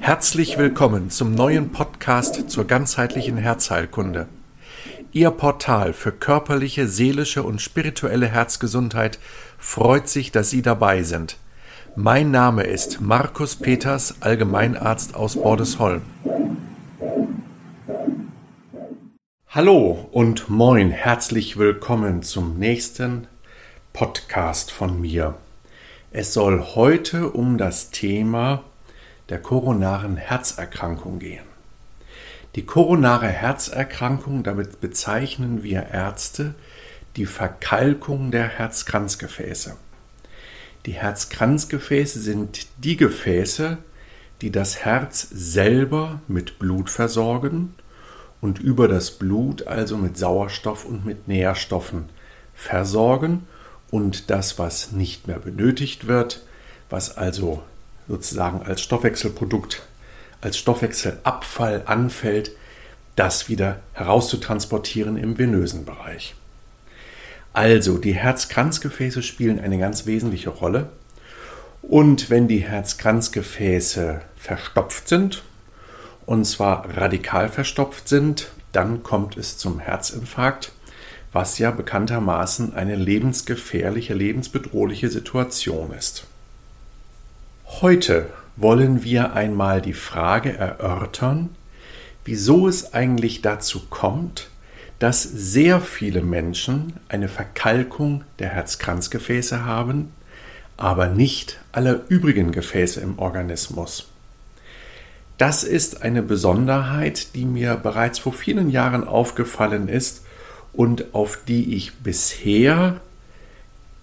Herzlich willkommen zum neuen Podcast zur ganzheitlichen Herzheilkunde. Ihr Portal für körperliche, seelische und spirituelle Herzgesundheit freut sich, dass Sie dabei sind. Mein Name ist Markus Peters, Allgemeinarzt aus Bordesholm. Hallo und moin, herzlich willkommen zum nächsten Podcast von mir. Es soll heute um das Thema der koronaren Herzerkrankung gehen. Die koronare Herzerkrankung, damit bezeichnen wir Ärzte die Verkalkung der Herzkranzgefäße. Die Herzkranzgefäße sind die Gefäße, die das Herz selber mit Blut versorgen und über das Blut also mit Sauerstoff und mit Nährstoffen versorgen und das, was nicht mehr benötigt wird, was also sozusagen als Stoffwechselprodukt, als Stoffwechselabfall anfällt, das wieder herauszutransportieren im venösen Bereich. Also, die Herzkranzgefäße spielen eine ganz wesentliche Rolle. Und wenn die Herzkranzgefäße verstopft sind, und zwar radikal verstopft sind, dann kommt es zum Herzinfarkt was ja bekanntermaßen eine lebensgefährliche, lebensbedrohliche Situation ist. Heute wollen wir einmal die Frage erörtern, wieso es eigentlich dazu kommt, dass sehr viele Menschen eine Verkalkung der Herzkranzgefäße haben, aber nicht aller übrigen Gefäße im Organismus. Das ist eine Besonderheit, die mir bereits vor vielen Jahren aufgefallen ist und auf die ich bisher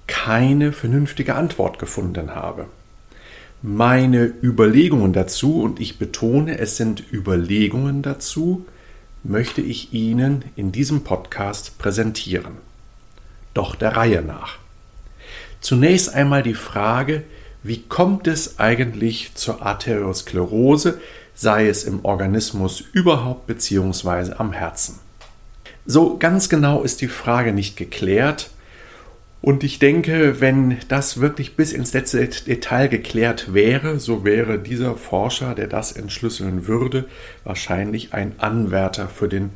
keine vernünftige Antwort gefunden habe. Meine Überlegungen dazu, und ich betone, es sind Überlegungen dazu, möchte ich Ihnen in diesem Podcast präsentieren. Doch der Reihe nach. Zunächst einmal die Frage, wie kommt es eigentlich zur Arteriosklerose, sei es im Organismus überhaupt beziehungsweise am Herzen? So ganz genau ist die Frage nicht geklärt. Und ich denke, wenn das wirklich bis ins letzte Detail geklärt wäre, so wäre dieser Forscher, der das entschlüsseln würde, wahrscheinlich ein Anwärter für den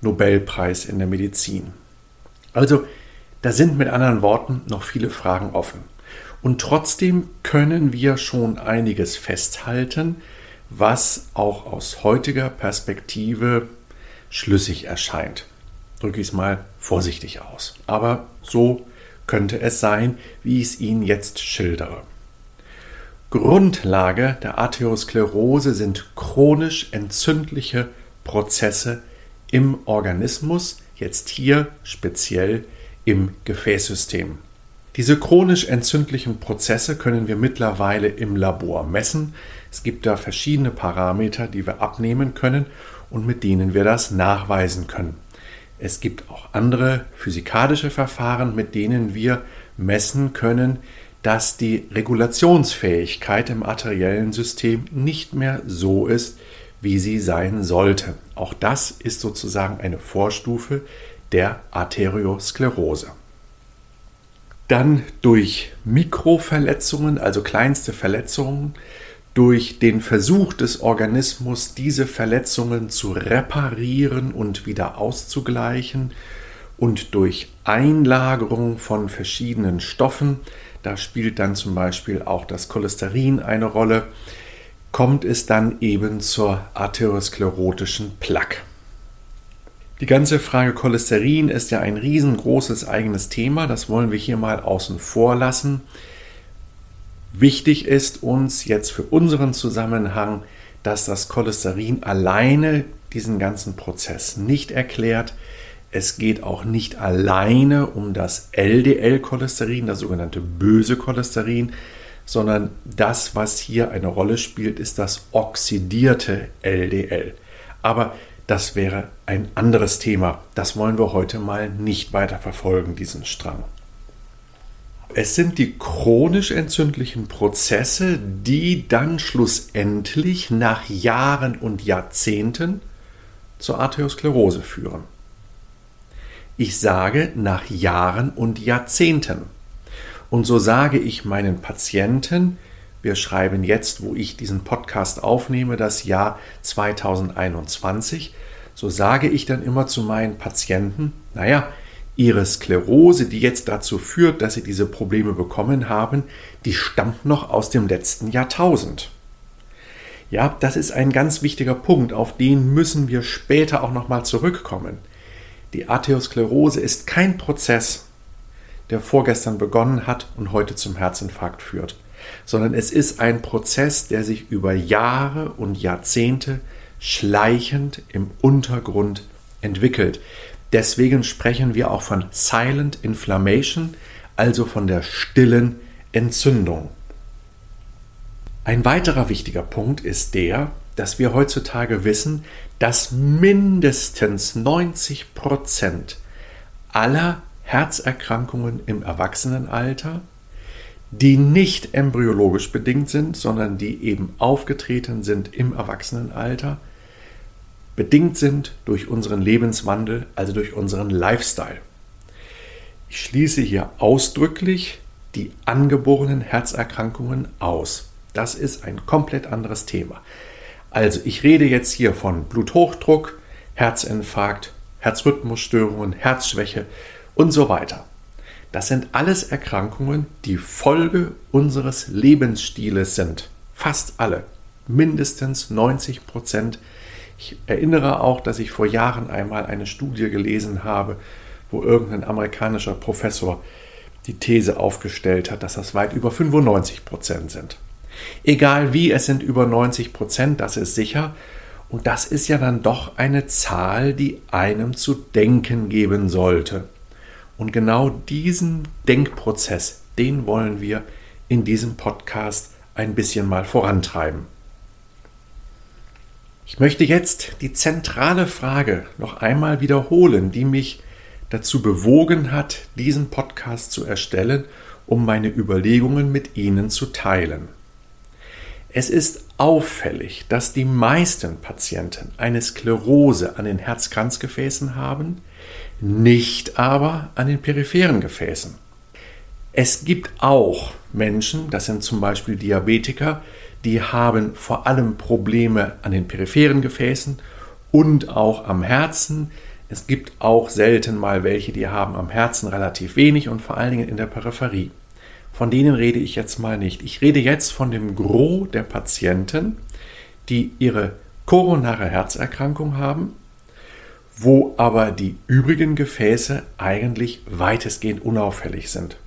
Nobelpreis in der Medizin. Also, da sind mit anderen Worten noch viele Fragen offen. Und trotzdem können wir schon einiges festhalten, was auch aus heutiger Perspektive schlüssig erscheint drücke ich es mal vorsichtig aus. Aber so könnte es sein, wie ich es Ihnen jetzt schildere. Grundlage der Arteriosklerose sind chronisch entzündliche Prozesse im Organismus, jetzt hier speziell im Gefäßsystem. Diese chronisch entzündlichen Prozesse können wir mittlerweile im Labor messen. Es gibt da verschiedene Parameter, die wir abnehmen können und mit denen wir das nachweisen können. Es gibt auch andere physikalische Verfahren, mit denen wir messen können, dass die Regulationsfähigkeit im arteriellen System nicht mehr so ist, wie sie sein sollte. Auch das ist sozusagen eine Vorstufe der Arteriosklerose. Dann durch Mikroverletzungen, also kleinste Verletzungen, durch den Versuch des Organismus, diese Verletzungen zu reparieren und wieder auszugleichen und durch Einlagerung von verschiedenen Stoffen, da spielt dann zum Beispiel auch das Cholesterin eine Rolle, kommt es dann eben zur arteriosklerotischen Plaque. Die ganze Frage Cholesterin ist ja ein riesengroßes eigenes Thema, das wollen wir hier mal außen vor lassen. Wichtig ist uns jetzt für unseren Zusammenhang, dass das Cholesterin alleine diesen ganzen Prozess nicht erklärt. Es geht auch nicht alleine um das LDL-Cholesterin, das sogenannte böse Cholesterin, sondern das, was hier eine Rolle spielt, ist das oxidierte LDL. Aber das wäre ein anderes Thema. Das wollen wir heute mal nicht weiter verfolgen, diesen Strang. Es sind die chronisch entzündlichen Prozesse, die dann schlussendlich nach Jahren und Jahrzehnten zur Arteriosklerose führen. Ich sage nach Jahren und Jahrzehnten. Und so sage ich meinen Patienten, Wir schreiben jetzt, wo ich diesen Podcast aufnehme, das Jahr 2021. So sage ich dann immer zu meinen Patienten, naja, ihre Sklerose, die jetzt dazu führt, dass sie diese Probleme bekommen haben, die stammt noch aus dem letzten Jahrtausend. Ja, das ist ein ganz wichtiger Punkt, auf den müssen wir später auch nochmal zurückkommen. Die Arteriosklerose ist kein Prozess, der vorgestern begonnen hat und heute zum Herzinfarkt führt, sondern es ist ein Prozess, der sich über Jahre und Jahrzehnte schleichend im Untergrund entwickelt. Deswegen sprechen wir auch von Silent Inflammation, also von der stillen Entzündung. Ein weiterer wichtiger Punkt ist der, dass wir heutzutage wissen, dass mindestens 90 Prozent aller Herzerkrankungen im Erwachsenenalter, die nicht embryologisch bedingt sind, sondern die eben aufgetreten sind im Erwachsenenalter, bedingt sind durch unseren Lebenswandel, also durch unseren Lifestyle. Ich schließe hier ausdrücklich die angeborenen Herzerkrankungen aus. Das ist ein komplett anderes Thema. Also ich rede jetzt hier von Bluthochdruck, Herzinfarkt, Herzrhythmusstörungen, Herzschwäche und so weiter. Das sind alles Erkrankungen, die Folge unseres Lebensstiles sind. Fast alle. Mindestens 90 Prozent ich erinnere auch, dass ich vor Jahren einmal eine Studie gelesen habe, wo irgendein amerikanischer Professor die These aufgestellt hat, dass das weit über 95 Prozent sind. Egal wie, es sind über 90 Prozent, das ist sicher. Und das ist ja dann doch eine Zahl, die einem zu denken geben sollte. Und genau diesen Denkprozess, den wollen wir in diesem Podcast ein bisschen mal vorantreiben. Ich möchte jetzt die zentrale Frage noch einmal wiederholen, die mich dazu bewogen hat, diesen Podcast zu erstellen, um meine Überlegungen mit Ihnen zu teilen. Es ist auffällig, dass die meisten Patienten eine Sklerose an den Herzkranzgefäßen haben, nicht aber an den peripheren Gefäßen. Es gibt auch Menschen, das sind zum Beispiel Diabetiker, die haben vor allem Probleme an den peripheren Gefäßen und auch am Herzen. Es gibt auch selten mal welche, die haben am Herzen relativ wenig und vor allen Dingen in der Peripherie. Von denen rede ich jetzt mal nicht. Ich rede jetzt von dem Gros der Patienten, die ihre koronare Herzerkrankung haben, wo aber die übrigen Gefäße eigentlich weitestgehend unauffällig sind.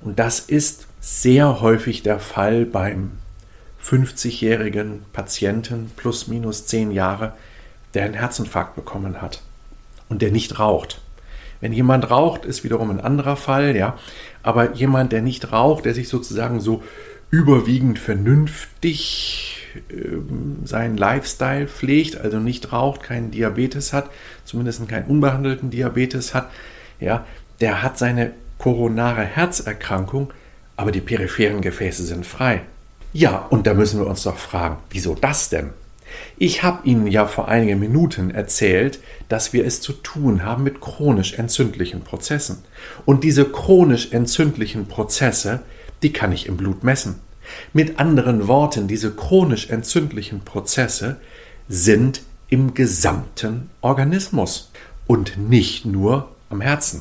Und das ist sehr häufig der Fall beim 50-jährigen Patienten plus minus 10 Jahre, der einen Herzinfarkt bekommen hat und der nicht raucht. Wenn jemand raucht, ist wiederum ein anderer Fall, ja. Aber jemand, der nicht raucht, der sich sozusagen so überwiegend vernünftig äh, seinen Lifestyle pflegt, also nicht raucht, keinen Diabetes hat, zumindest keinen unbehandelten Diabetes hat, ja, der hat seine koronare Herzerkrankung, aber die peripheren Gefäße sind frei. Ja, und da müssen wir uns doch fragen, wieso das denn? Ich habe Ihnen ja vor einigen Minuten erzählt, dass wir es zu tun haben mit chronisch entzündlichen Prozessen. Und diese chronisch entzündlichen Prozesse, die kann ich im Blut messen. Mit anderen Worten, diese chronisch entzündlichen Prozesse sind im gesamten Organismus und nicht nur am Herzen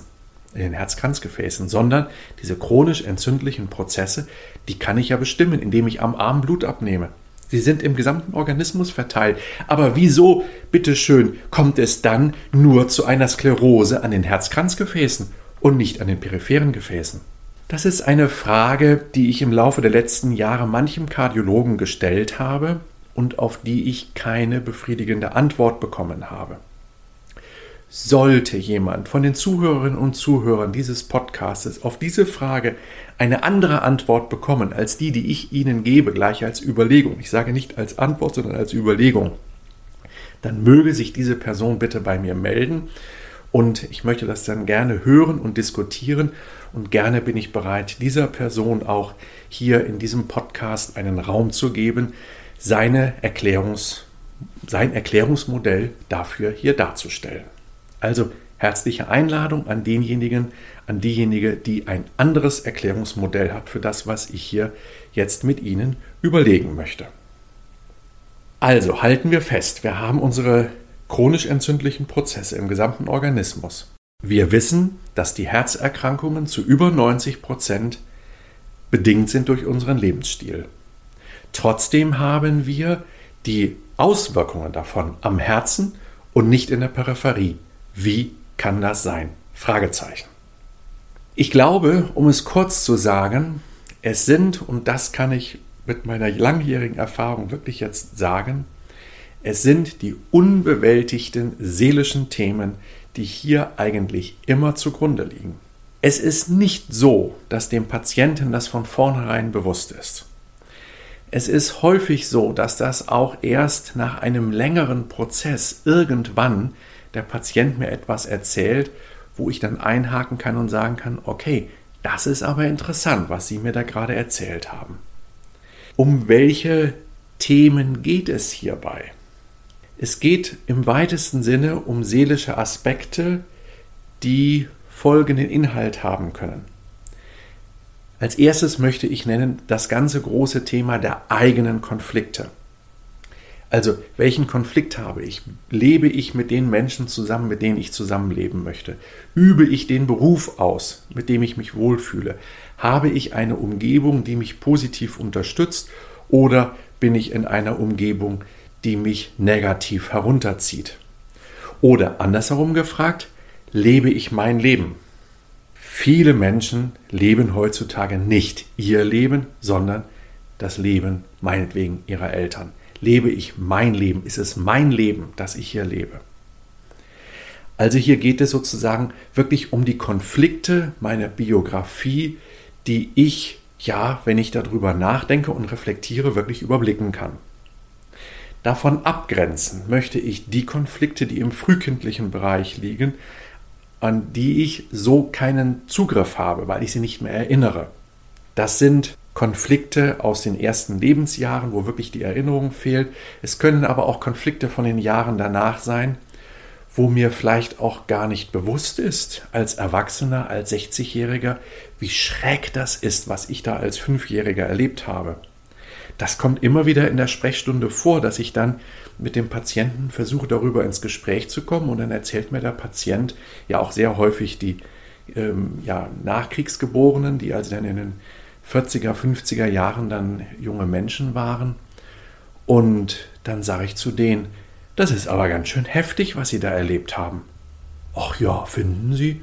in den Herzkranzgefäßen, sondern diese chronisch entzündlichen Prozesse, die kann ich ja bestimmen, indem ich am Arm Blut abnehme. Sie sind im gesamten Organismus verteilt. Aber wieso, bitteschön, kommt es dann nur zu einer Sklerose an den Herzkranzgefäßen und nicht an den peripheren Gefäßen? Das ist eine Frage, die ich im Laufe der letzten Jahre manchem Kardiologen gestellt habe und auf die ich keine befriedigende Antwort bekommen habe. Sollte jemand von den Zuhörerinnen und Zuhörern dieses Podcasts auf diese Frage eine andere Antwort bekommen als die, die ich Ihnen gebe, gleich als Überlegung, ich sage nicht als Antwort, sondern als Überlegung, dann möge sich diese Person bitte bei mir melden und ich möchte das dann gerne hören und diskutieren und gerne bin ich bereit, dieser Person auch hier in diesem Podcast einen Raum zu geben, seine Erklärungs, sein Erklärungsmodell dafür hier darzustellen. Also Herzliche Einladung an denjenigen, an diejenige, die ein anderes Erklärungsmodell hat für das, was ich hier jetzt mit Ihnen überlegen möchte. Also halten wir fest, wir haben unsere chronisch entzündlichen Prozesse im gesamten Organismus. Wir wissen, dass die Herzerkrankungen zu über 90 Prozent bedingt sind durch unseren Lebensstil. Trotzdem haben wir die Auswirkungen davon am Herzen und nicht in der Peripherie. Wie kann das sein? Fragezeichen. Ich glaube, um es kurz zu sagen, es sind, und das kann ich mit meiner langjährigen Erfahrung wirklich jetzt sagen, es sind die unbewältigten seelischen Themen, die hier eigentlich immer zugrunde liegen. Es ist nicht so, dass dem Patienten das von vornherein bewusst ist. Es ist häufig so, dass das auch erst nach einem längeren Prozess irgendwann der Patient mir etwas erzählt, wo ich dann einhaken kann und sagen kann, okay, das ist aber interessant, was Sie mir da gerade erzählt haben. Um welche Themen geht es hierbei? Es geht im weitesten Sinne um seelische Aspekte, die folgenden Inhalt haben können. Als erstes möchte ich nennen das ganze große Thema der eigenen Konflikte. Also, welchen Konflikt habe ich? Lebe ich mit den Menschen zusammen, mit denen ich zusammenleben möchte? Übe ich den Beruf aus, mit dem ich mich wohlfühle? Habe ich eine Umgebung, die mich positiv unterstützt? Oder bin ich in einer Umgebung, die mich negativ herunterzieht? Oder andersherum gefragt, lebe ich mein Leben? Viele Menschen leben heutzutage nicht ihr Leben, sondern das Leben meinetwegen ihrer Eltern. Lebe ich mein Leben? Ist es mein Leben, das ich hier lebe? Also hier geht es sozusagen wirklich um die Konflikte meiner Biografie, die ich, ja, wenn ich darüber nachdenke und reflektiere, wirklich überblicken kann. Davon abgrenzen möchte ich die Konflikte, die im frühkindlichen Bereich liegen, an die ich so keinen Zugriff habe, weil ich sie nicht mehr erinnere. Das sind Konflikte aus den ersten Lebensjahren, wo wirklich die Erinnerung fehlt. Es können aber auch Konflikte von den Jahren danach sein, wo mir vielleicht auch gar nicht bewusst ist, als Erwachsener, als 60-Jähriger, wie schräg das ist, was ich da als Fünfjähriger erlebt habe. Das kommt immer wieder in der Sprechstunde vor, dass ich dann mit dem Patienten versuche, darüber ins Gespräch zu kommen und dann erzählt mir der Patient ja auch sehr häufig die ähm, ja, Nachkriegsgeborenen, die also dann in den 40er, 50er Jahren dann junge Menschen waren. Und dann sage ich zu denen, das ist aber ganz schön heftig, was Sie da erlebt haben. Ach ja, finden Sie?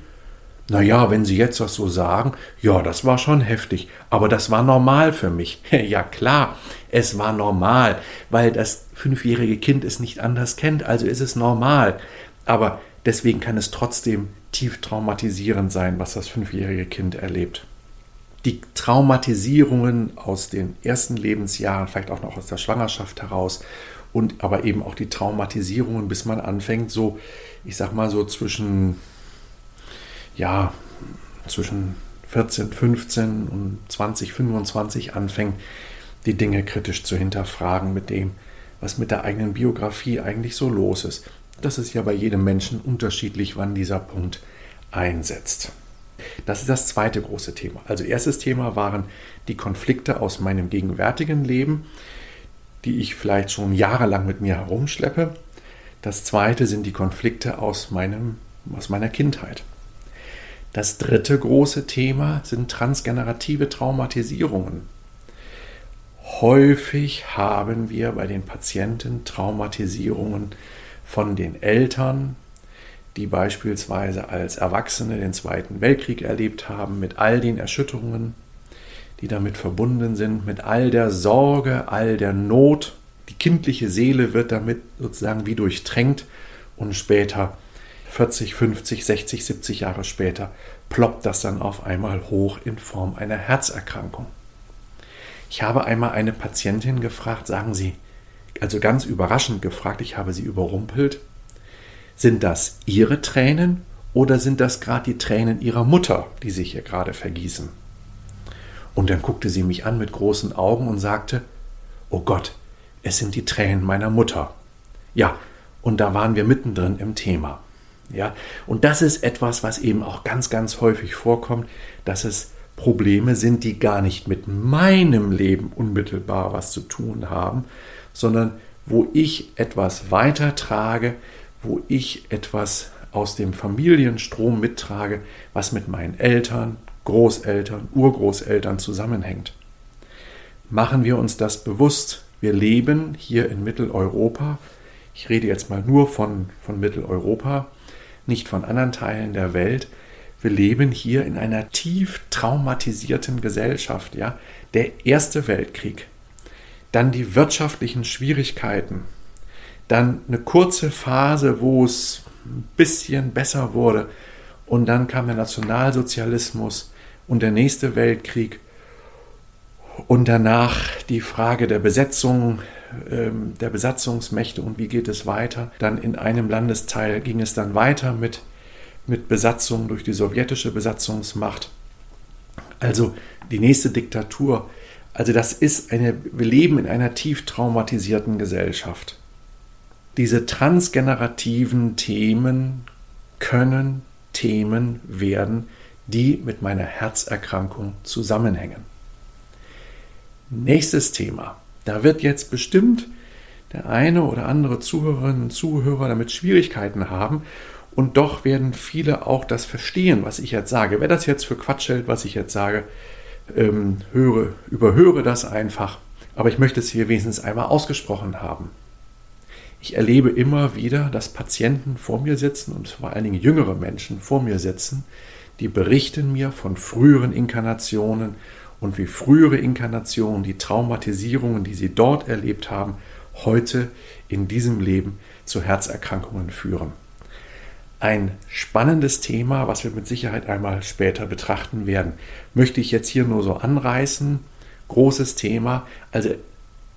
Naja, wenn Sie jetzt das so sagen, ja, das war schon heftig, aber das war normal für mich. ja klar, es war normal, weil das fünfjährige Kind es nicht anders kennt, also ist es normal. Aber deswegen kann es trotzdem tief traumatisierend sein, was das fünfjährige Kind erlebt. Die Traumatisierungen aus den ersten Lebensjahren, vielleicht auch noch aus der Schwangerschaft heraus und aber eben auch die Traumatisierungen, bis man anfängt, so, ich sag mal so zwischen ja, zwischen 14, 15 und 20, 25 anfängt, die Dinge kritisch zu hinterfragen mit dem, was mit der eigenen Biografie eigentlich so los ist. Das ist ja bei jedem Menschen unterschiedlich, wann dieser Punkt einsetzt. Das ist das zweite große Thema. Also erstes Thema waren die Konflikte aus meinem gegenwärtigen Leben, die ich vielleicht schon jahrelang mit mir herumschleppe. Das zweite sind die Konflikte aus, meinem, aus meiner Kindheit. Das dritte große Thema sind transgenerative Traumatisierungen. Häufig haben wir bei den Patienten Traumatisierungen von den Eltern, die beispielsweise als Erwachsene den Zweiten Weltkrieg erlebt haben, mit all den Erschütterungen, die damit verbunden sind, mit all der Sorge, all der Not. Die kindliche Seele wird damit sozusagen wie durchtränkt und später 40, 50, 60, 70 Jahre später ploppt das dann auf einmal hoch in Form einer Herzerkrankung. Ich habe einmal eine Patientin gefragt, sagen Sie, also ganz überraschend gefragt, ich habe sie überrumpelt, sind das Ihre Tränen oder sind das gerade die Tränen Ihrer Mutter, die sich hier gerade vergießen? Und dann guckte sie mich an mit großen Augen und sagte, Oh Gott, es sind die Tränen meiner Mutter. Ja, und da waren wir mittendrin im Thema. Ja, und das ist etwas, was eben auch ganz, ganz häufig vorkommt, dass es Probleme sind, die gar nicht mit meinem Leben unmittelbar was zu tun haben, sondern wo ich etwas weitertrage, wo ich etwas aus dem Familienstrom mittrage, was mit meinen Eltern, Großeltern, Urgroßeltern zusammenhängt. Machen wir uns das bewusst. Wir leben hier in Mitteleuropa. Ich rede jetzt mal nur von, von Mitteleuropa, nicht von anderen Teilen der Welt. Wir leben hier in einer tief traumatisierten Gesellschaft. Ja? Der Erste Weltkrieg, dann die wirtschaftlichen Schwierigkeiten, dann eine kurze Phase, wo es ein bisschen besser wurde und dann kam der Nationalsozialismus und der nächste Weltkrieg und danach die Frage der Besetzung, ähm, der Besatzungsmächte und wie geht es weiter. Dann in einem Landesteil ging es dann weiter mit, mit Besatzung durch die sowjetische Besatzungsmacht. Also die nächste Diktatur. Also das ist eine, wir leben in einer tief traumatisierten Gesellschaft. Diese transgenerativen Themen können Themen werden, die mit meiner Herzerkrankung zusammenhängen. Nächstes Thema. Da wird jetzt bestimmt der eine oder andere Zuhörerin und Zuhörer damit Schwierigkeiten haben und doch werden viele auch das verstehen, was ich jetzt sage. Wer das jetzt für Quatsch hält, was ich jetzt sage, ähm, höre, überhöre das einfach. Aber ich möchte es hier wenigstens einmal ausgesprochen haben. Ich erlebe immer wieder, dass Patienten vor mir sitzen und vor allen Dingen jüngere Menschen vor mir sitzen, die berichten mir von früheren Inkarnationen und wie frühere Inkarnationen, die Traumatisierungen, die sie dort erlebt haben, heute in diesem Leben zu Herzerkrankungen führen. Ein spannendes Thema, was wir mit Sicherheit einmal später betrachten werden, möchte ich jetzt hier nur so anreißen. Großes Thema. Also,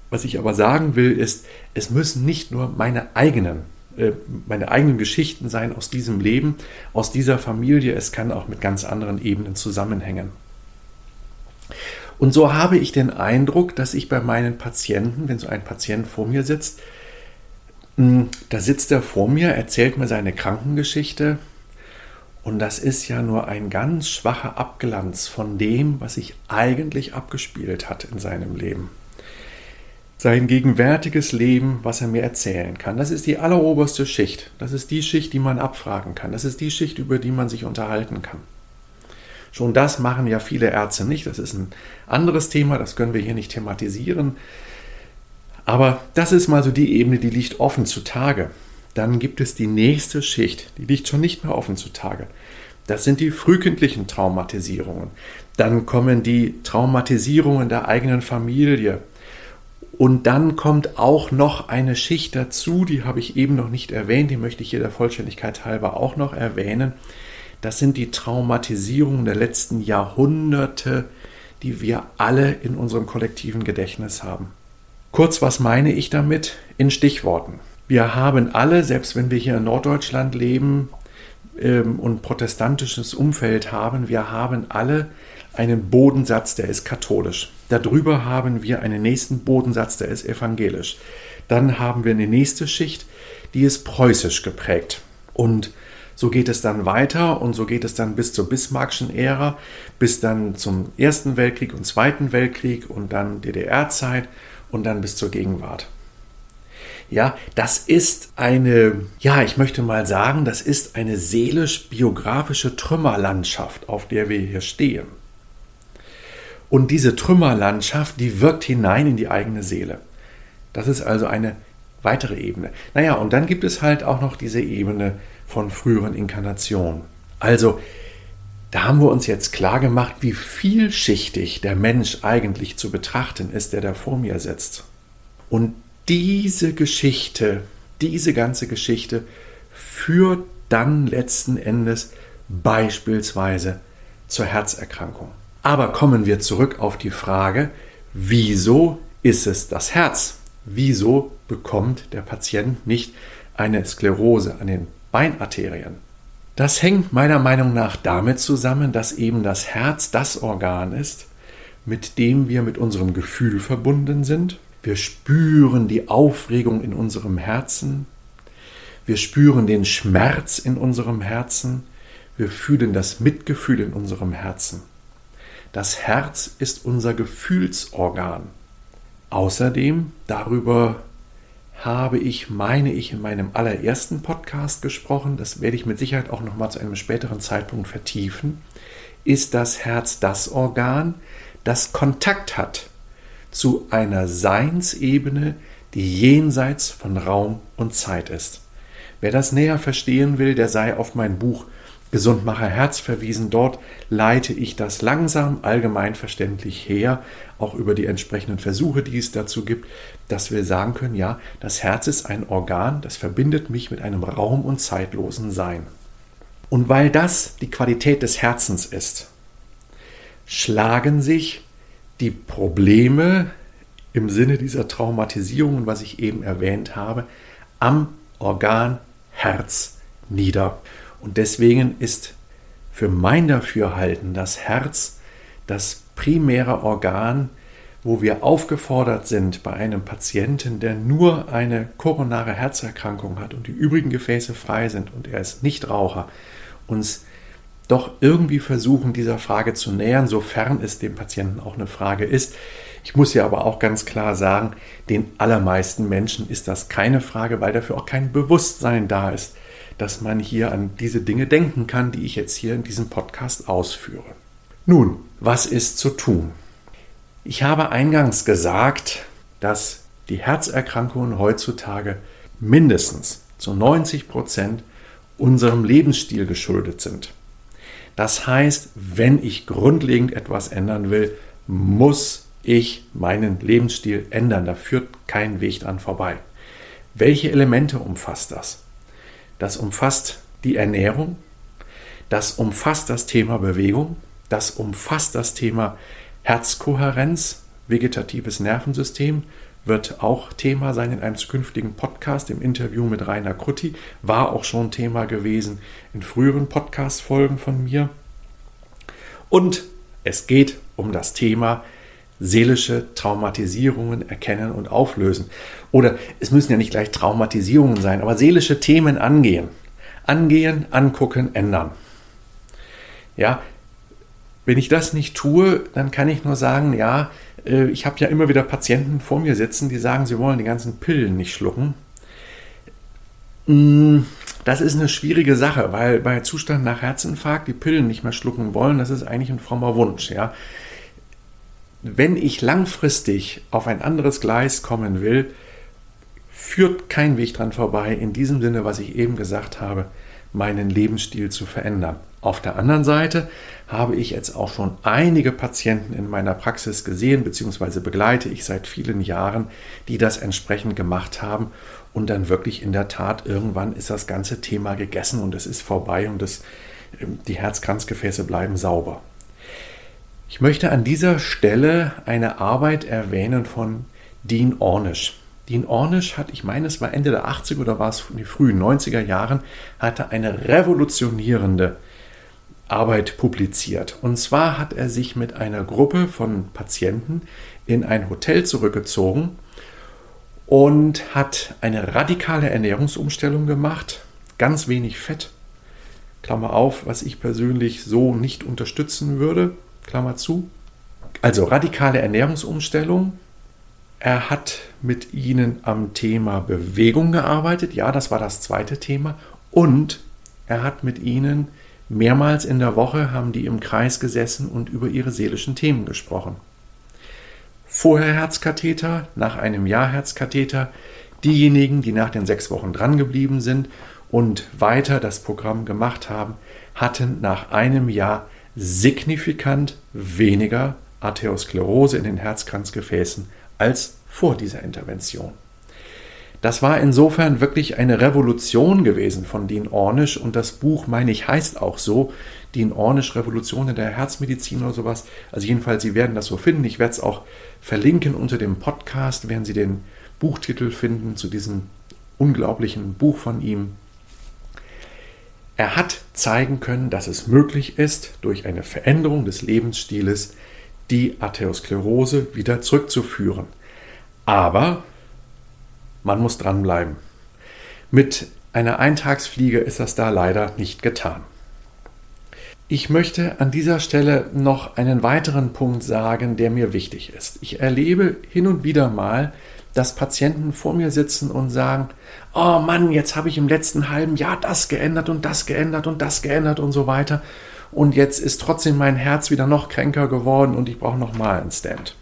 was ich aber sagen will, ist, es müssen nicht nur meine eigenen äh, meine eigenen Geschichten sein aus diesem Leben, aus dieser Familie. Es kann auch mit ganz anderen Ebenen zusammenhängen. Und so habe ich den Eindruck, dass ich bei meinen Patienten, wenn so ein Patient vor mir sitzt, hm, da sitzt er vor mir, erzählt mir seine Krankengeschichte und das ist ja nur ein ganz schwacher Abglanz von dem, was sich eigentlich abgespielt hat in seinem Leben. Sein gegenwärtiges Leben, was er mir erzählen kann, das ist die alleroberste Schicht. Das ist die Schicht, die man abfragen kann. Das ist die Schicht, über die man sich unterhalten kann. Schon das machen ja viele Ärzte nicht. Das ist ein anderes Thema, das können wir hier nicht thematisieren. Aber das ist mal so die Ebene, die liegt offen zutage. Dann gibt es die nächste Schicht, die liegt schon nicht mehr offen zutage. Das sind die frühkindlichen Traumatisierungen. Dann kommen die Traumatisierungen der eigenen Familie. Und dann kommt auch noch eine Schicht dazu, die habe ich eben noch nicht erwähnt, die möchte ich hier der Vollständigkeit halber auch noch erwähnen. Das sind die Traumatisierungen der letzten Jahrhunderte, die wir alle in unserem kollektiven Gedächtnis haben. Kurz, was meine ich damit? In Stichworten. Wir haben alle, selbst wenn wir hier in Norddeutschland leben ähm, und protestantisches Umfeld haben, wir haben alle einen Bodensatz, der ist katholisch. Darüber haben wir einen nächsten Bodensatz, der ist evangelisch. Dann haben wir eine nächste Schicht, die ist preußisch geprägt. Und so geht es dann weiter und so geht es dann bis zur Bismarckschen Ära, bis dann zum Ersten Weltkrieg und Zweiten Weltkrieg und dann DDR-Zeit und dann bis zur Gegenwart. Ja, das ist eine, ja, ich möchte mal sagen, das ist eine seelisch-biografische Trümmerlandschaft, auf der wir hier stehen. Und diese Trümmerlandschaft, die wirkt hinein in die eigene Seele. Das ist also eine weitere Ebene. Naja, und dann gibt es halt auch noch diese Ebene von früheren Inkarnationen. Also, da haben wir uns jetzt klar gemacht, wie vielschichtig der Mensch eigentlich zu betrachten ist, der da vor mir sitzt. Und diese Geschichte, diese ganze Geschichte führt dann letzten Endes beispielsweise zur Herzerkrankung. Aber kommen wir zurück auf die Frage, wieso ist es das Herz? Wieso bekommt der Patient nicht eine Sklerose an den Beinarterien. Das hängt meiner Meinung nach damit zusammen, dass eben das Herz das Organ ist, mit dem wir mit unserem Gefühl verbunden sind. Wir spüren die Aufregung in unserem Herzen. Wir spüren den Schmerz in unserem Herzen. Wir fühlen das Mitgefühl in unserem Herzen. Das Herz ist unser Gefühlsorgan. Außerdem, darüber habe ich, meine ich, in meinem allerersten Podcast gesprochen, das werde ich mit Sicherheit auch nochmal zu einem späteren Zeitpunkt vertiefen, ist das Herz das Organ, das Kontakt hat zu einer Seinsebene, die jenseits von Raum und Zeit ist. Wer das näher verstehen will, der sei auf mein Buch Gesundmacher Herz verwiesen. Dort leite ich das langsam allgemein verständlich her, auch über die entsprechenden Versuche, die es dazu gibt, dass wir sagen können, ja, das Herz ist ein Organ, das verbindet mich mit einem raum- und zeitlosen Sein. Und weil das die Qualität des Herzens ist, schlagen sich die Probleme im Sinne dieser Traumatisierung, was ich eben erwähnt habe, am Organ Herz nieder. Und deswegen ist für mein Dafürhalten das Herz das primäre Organ, wo wir aufgefordert sind, bei einem Patienten, der nur eine koronare Herzerkrankung hat und die übrigen Gefäße frei sind und er ist nicht Raucher, uns doch irgendwie versuchen, dieser Frage zu nähern, sofern es dem Patienten auch eine Frage ist. Ich muss ja aber auch ganz klar sagen, den allermeisten Menschen ist das keine Frage, weil dafür auch kein Bewusstsein da ist, dass man hier an diese Dinge denken kann, die ich jetzt hier in diesem Podcast ausführe. Nun, was ist zu tun? Ich habe eingangs gesagt, dass die Herzerkrankungen heutzutage mindestens zu 90 Prozent unserem Lebensstil geschuldet sind. Das heißt, wenn ich grundlegend etwas ändern will, muss ich meinen Lebensstil ändern. Da führt kein Weg dran vorbei. Welche Elemente umfasst das? Das umfasst die Ernährung, das umfasst das Thema Bewegung, das umfasst das Thema Herzkohärenz, vegetatives Nervensystem, wird auch Thema sein in einem zukünftigen Podcast im Interview mit Rainer Krutti, war auch schon Thema gewesen in früheren Podcast-Folgen von mir. Und es geht um das Thema seelische Traumatisierungen erkennen und auflösen. Oder es müssen ja nicht gleich Traumatisierungen sein, aber seelische Themen angehen. Angehen, angucken, ändern. Ja, wenn ich das nicht tue, dann kann ich nur sagen, ja, äh, ich habe ja immer wieder Patienten vor mir sitzen, die sagen, sie wollen die ganzen Pillen nicht schlucken. Mm, das ist eine schwierige Sache, weil bei Zustand nach Herzinfarkt die Pillen nicht mehr schlucken wollen, das ist eigentlich ein frommer Wunsch. Ja. Wenn ich langfristig auf ein anderes Gleis kommen will, führt kein Weg dran vorbei, in diesem Sinne, was ich eben gesagt habe, meinen Lebensstil zu verändern. Auf der anderen Seite habe ich jetzt auch schon einige Patienten in meiner Praxis gesehen, beziehungsweise begleite ich seit vielen Jahren, die das entsprechend gemacht haben. Und dann wirklich in der Tat, irgendwann ist das ganze Thema gegessen und es ist vorbei und es, ähm, die Herzkranzgefäße bleiben sauber. Ich möchte an dieser Stelle eine Arbeit erwähnen von Dean Ornish. Dean Ornish hat, ich meine, es war Ende der 80er oder war es in den frühen 90er Jahren, hatte eine revolutionierende Arbeit publiziert. Und zwar hat er sich mit einer Gruppe von Patienten in ein Hotel zurückgezogen und hat eine radikale Ernährungsumstellung gemacht. Ganz wenig Fett. Klammer auf, was ich persönlich so nicht unterstützen würde. Klammer zu. Also radikale Ernährungsumstellung. Er hat mit ihnen am Thema Bewegung gearbeitet. Ja, das war das zweite Thema. Und er hat mit ihnen Mehrmals in der Woche haben die im Kreis gesessen und über ihre seelischen Themen gesprochen. Vorher Herzkatheter, nach einem Jahr Herzkatheter, diejenigen, die nach den sechs Wochen drangeblieben sind und weiter das Programm gemacht haben, hatten nach einem Jahr signifikant weniger Arteriosklerose in den Herzkranzgefäßen als vor dieser Intervention. Das war insofern wirklich eine Revolution gewesen von Dean Ornish und das Buch, meine ich, heißt auch so, Dean Ornish Revolution in der Herzmedizin oder sowas. Also jedenfalls, Sie werden das so finden. Ich werde es auch verlinken unter dem Podcast, werden Sie den Buchtitel finden zu diesem unglaublichen Buch von ihm. Er hat zeigen können, dass es möglich ist, durch eine Veränderung des Lebensstiles die Arteriosklerose wieder zurückzuführen. Aber man muss dranbleiben. Mit einer Eintagsfliege ist das da leider nicht getan. Ich möchte an dieser Stelle noch einen weiteren Punkt sagen, der mir wichtig ist. Ich erlebe hin und wieder mal, dass Patienten vor mir sitzen und sagen, oh Mann, jetzt habe ich im letzten halben Jahr das geändert und das geändert und das geändert und so weiter. Und jetzt ist trotzdem mein Herz wieder noch kränker geworden und ich brauche nochmal einen Stand.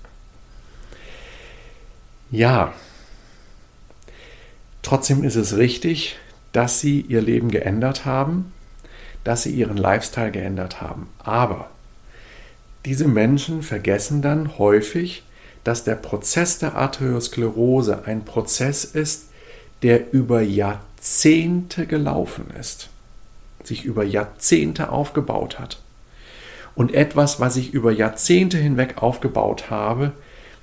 Ja, trotzdem ist es richtig, dass sie ihr Leben geändert haben dass sie ihren Lifestyle geändert haben. Aber diese Menschen vergessen dann häufig, dass der Prozess der Arteriosklerose ein Prozess ist, der über Jahrzehnte gelaufen ist, sich über Jahrzehnte aufgebaut hat. Und etwas, was ich über Jahrzehnte hinweg aufgebaut habe,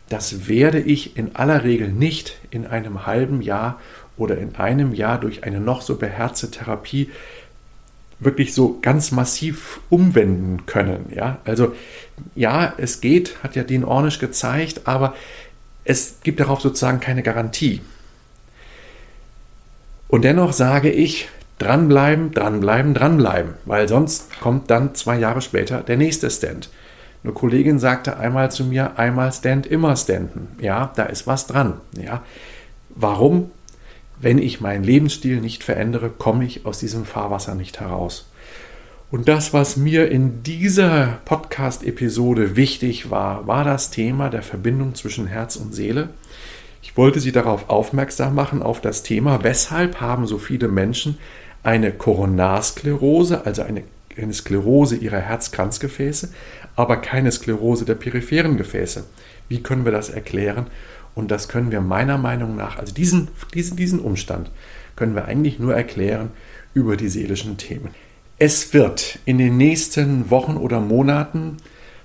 das werde ich in aller Regel nicht in einem halben Jahr oder in einem Jahr durch eine noch so beherzte Therapie wirklich so ganz massiv umwenden können. Ja, also ja, es geht, hat ja Dean Ornish gezeigt, aber es gibt darauf sozusagen keine Garantie. Und dennoch sage ich, dranbleiben, dranbleiben, dranbleiben, weil sonst kommt dann zwei Jahre später der nächste Stand. Eine Kollegin sagte einmal zu mir, einmal Stand, immer standen. Ja, da ist was dran. Ja, warum? Wenn ich meinen Lebensstil nicht verändere, komme ich aus diesem Fahrwasser nicht heraus. Und das, was mir in dieser Podcast-Episode wichtig war, war das Thema der Verbindung zwischen Herz und Seele. Ich wollte Sie darauf aufmerksam machen, auf das Thema, weshalb haben so viele Menschen eine Koronarsklerose, also eine, eine Sklerose ihrer Herzkranzgefäße, aber keine Sklerose der peripheren Gefäße. Wie können wir das erklären? Und das können wir meiner Meinung nach, also diesen, diesen, diesen Umstand, können wir eigentlich nur erklären über die seelischen Themen. Es wird in den nächsten Wochen oder Monaten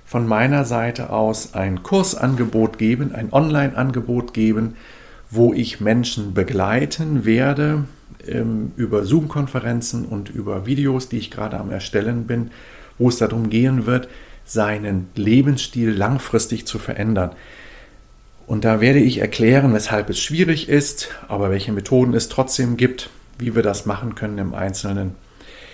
von meiner Seite aus ein Kursangebot geben, ein Online-Angebot geben, wo ich Menschen begleiten werde ähm, über Zoom-Konferenzen und über Videos, die ich gerade am Erstellen bin, wo es darum gehen wird, seinen Lebensstil langfristig zu verändern. Und da werde ich erklären, weshalb es schwierig ist, aber welche Methoden es trotzdem gibt, wie wir das machen können im Einzelnen.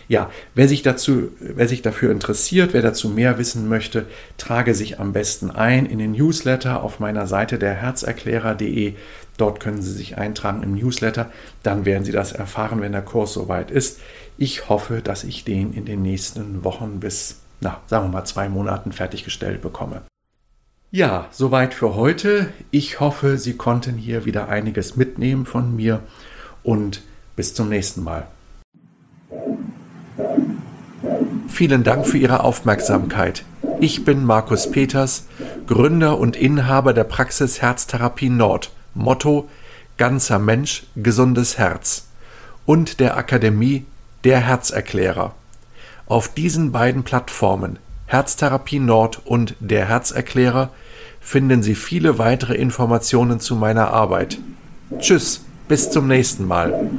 Ja, wer sich, dazu, wer sich dafür interessiert, wer dazu mehr wissen möchte, trage sich am besten ein in den Newsletter auf meiner Seite der herzerklärer.de. Dort können Sie sich eintragen im Newsletter. Dann werden Sie das erfahren, wenn der Kurs soweit ist. Ich hoffe, dass ich den in den nächsten Wochen bis, na, sagen wir mal, zwei Monaten fertiggestellt bekomme. Ja, soweit für heute. Ich hoffe, Sie konnten hier wieder einiges mitnehmen von mir und bis zum nächsten Mal. Vielen Dank für Ihre Aufmerksamkeit. Ich bin Markus Peters, Gründer und Inhaber der Praxis Herztherapie Nord. Motto Ganzer Mensch, gesundes Herz und der Akademie Der Herzerklärer. Auf diesen beiden Plattformen Herztherapie Nord und der Herzerklärer finden Sie viele weitere Informationen zu meiner Arbeit. Tschüss, bis zum nächsten Mal.